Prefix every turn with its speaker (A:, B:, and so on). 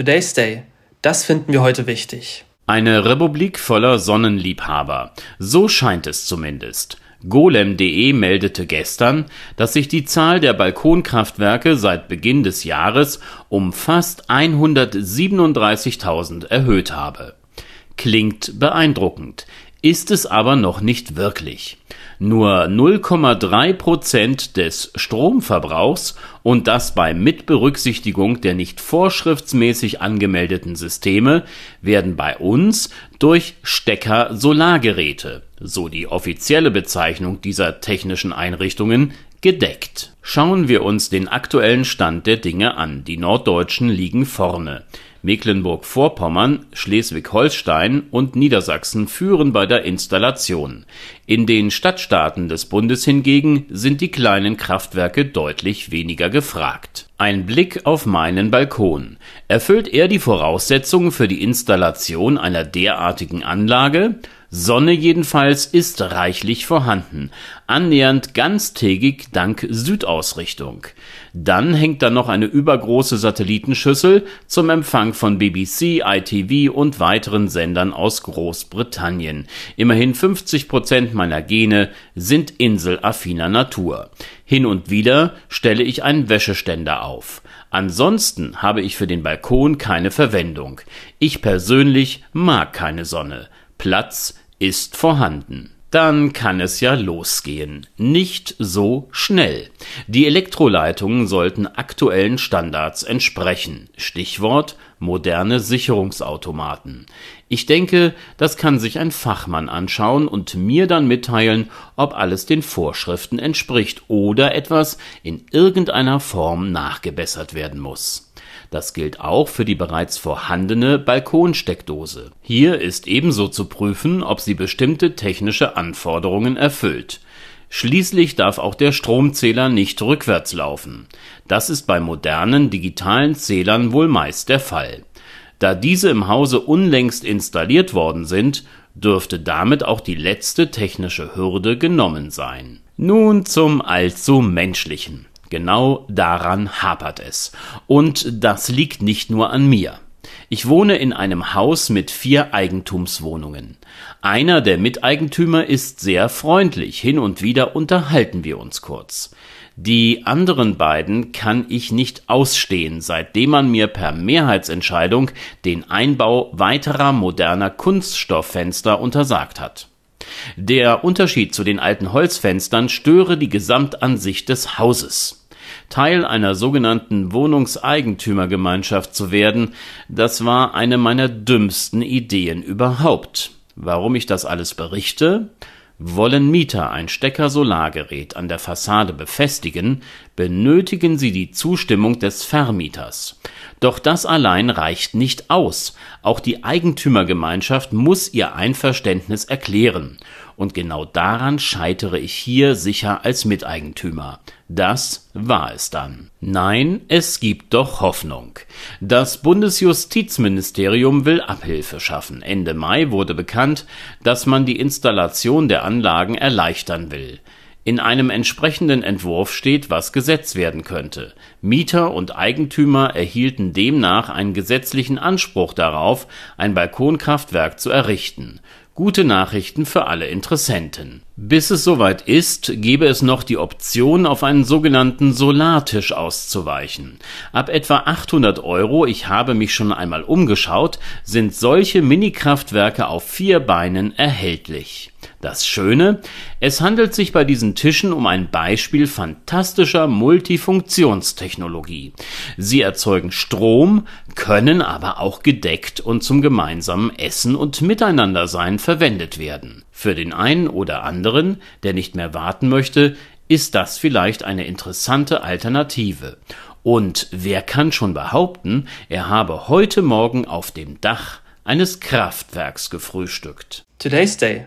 A: Today's Day. Das finden wir heute wichtig.
B: Eine Republik voller Sonnenliebhaber. So scheint es zumindest. Golem.de meldete gestern, dass sich die Zahl der Balkonkraftwerke seit Beginn des Jahres um fast 137.000 erhöht habe. Klingt beeindruckend, ist es aber noch nicht wirklich. Nur 0,3 Prozent des Stromverbrauchs und das bei Mitberücksichtigung der nicht vorschriftsmäßig angemeldeten Systeme werden bei uns durch Stecker-Solargeräte, so die offizielle Bezeichnung dieser technischen Einrichtungen, gedeckt. Schauen wir uns den aktuellen Stand der Dinge an. Die Norddeutschen liegen vorne. Mecklenburg-Vorpommern, Schleswig-Holstein und Niedersachsen führen bei der Installation. In den Stadtstaaten des Bundes hingegen sind die kleinen Kraftwerke deutlich weniger gefragt. Ein Blick auf meinen Balkon. Erfüllt er die Voraussetzungen für die Installation einer derartigen Anlage? Sonne jedenfalls ist reichlich vorhanden, annähernd ganztägig dank Südausrichtung. Dann hängt da noch eine übergroße Satellitenschüssel zum Empfang von BBC, ITV und weiteren Sendern aus Großbritannien. Immerhin 50 Prozent meiner Gene sind inselaffiner Natur. Hin und wieder stelle ich einen Wäscheständer auf. Ansonsten habe ich für den Balkon keine Verwendung. Ich persönlich mag keine Sonne. Platz ist vorhanden. Dann kann es ja losgehen. Nicht so schnell. Die Elektroleitungen sollten aktuellen Standards entsprechen. Stichwort moderne Sicherungsautomaten. Ich denke, das kann sich ein Fachmann anschauen und mir dann mitteilen, ob alles den Vorschriften entspricht oder etwas in irgendeiner Form nachgebessert werden muss. Das gilt auch für die bereits vorhandene Balkonsteckdose. Hier ist ebenso zu prüfen, ob sie bestimmte technische Anforderungen erfüllt. Schließlich darf auch der Stromzähler nicht rückwärts laufen. Das ist bei modernen digitalen Zählern wohl meist der Fall. Da diese im Hause unlängst installiert worden sind, dürfte damit auch die letzte technische Hürde genommen sein. Nun zum allzu menschlichen. Genau daran hapert es. Und das liegt nicht nur an mir. Ich wohne in einem Haus mit vier Eigentumswohnungen. Einer der Miteigentümer ist sehr freundlich, hin und wieder unterhalten wir uns kurz. Die anderen beiden kann ich nicht ausstehen, seitdem man mir per Mehrheitsentscheidung den Einbau weiterer moderner Kunststofffenster untersagt hat. Der Unterschied zu den alten Holzfenstern störe die Gesamtansicht des Hauses. Teil einer sogenannten Wohnungseigentümergemeinschaft zu werden, das war eine meiner dümmsten Ideen überhaupt. Warum ich das alles berichte? Wollen Mieter ein Stecker-Solargerät an der Fassade befestigen, benötigen sie die Zustimmung des Vermieters. Doch das allein reicht nicht aus. Auch die Eigentümergemeinschaft muss ihr Einverständnis erklären. Und genau daran scheitere ich hier sicher als Miteigentümer. Das war es dann. Nein, es gibt doch Hoffnung. Das Bundesjustizministerium will Abhilfe schaffen. Ende Mai wurde bekannt, dass man die Installation der Anlagen erleichtern will. In einem entsprechenden Entwurf steht, was gesetzt werden könnte. Mieter und Eigentümer erhielten demnach einen gesetzlichen Anspruch darauf, ein Balkonkraftwerk zu errichten. Gute Nachrichten für alle Interessenten. Bis es soweit ist, gebe es noch die Option, auf einen sogenannten Solartisch auszuweichen. Ab etwa 800 Euro, ich habe mich schon einmal umgeschaut, sind solche Mini-Kraftwerke auf vier Beinen erhältlich. Das Schöne, es handelt sich bei diesen Tischen um ein Beispiel fantastischer Multifunktionstechnologie. Sie erzeugen Strom, können aber auch gedeckt und zum gemeinsamen Essen und Miteinandersein verwendet werden. Für den einen oder anderen, der nicht mehr warten möchte, ist das vielleicht eine interessante Alternative. Und wer kann schon behaupten, er habe heute Morgen auf dem Dach eines Kraftwerks gefrühstückt?
A: Today's Day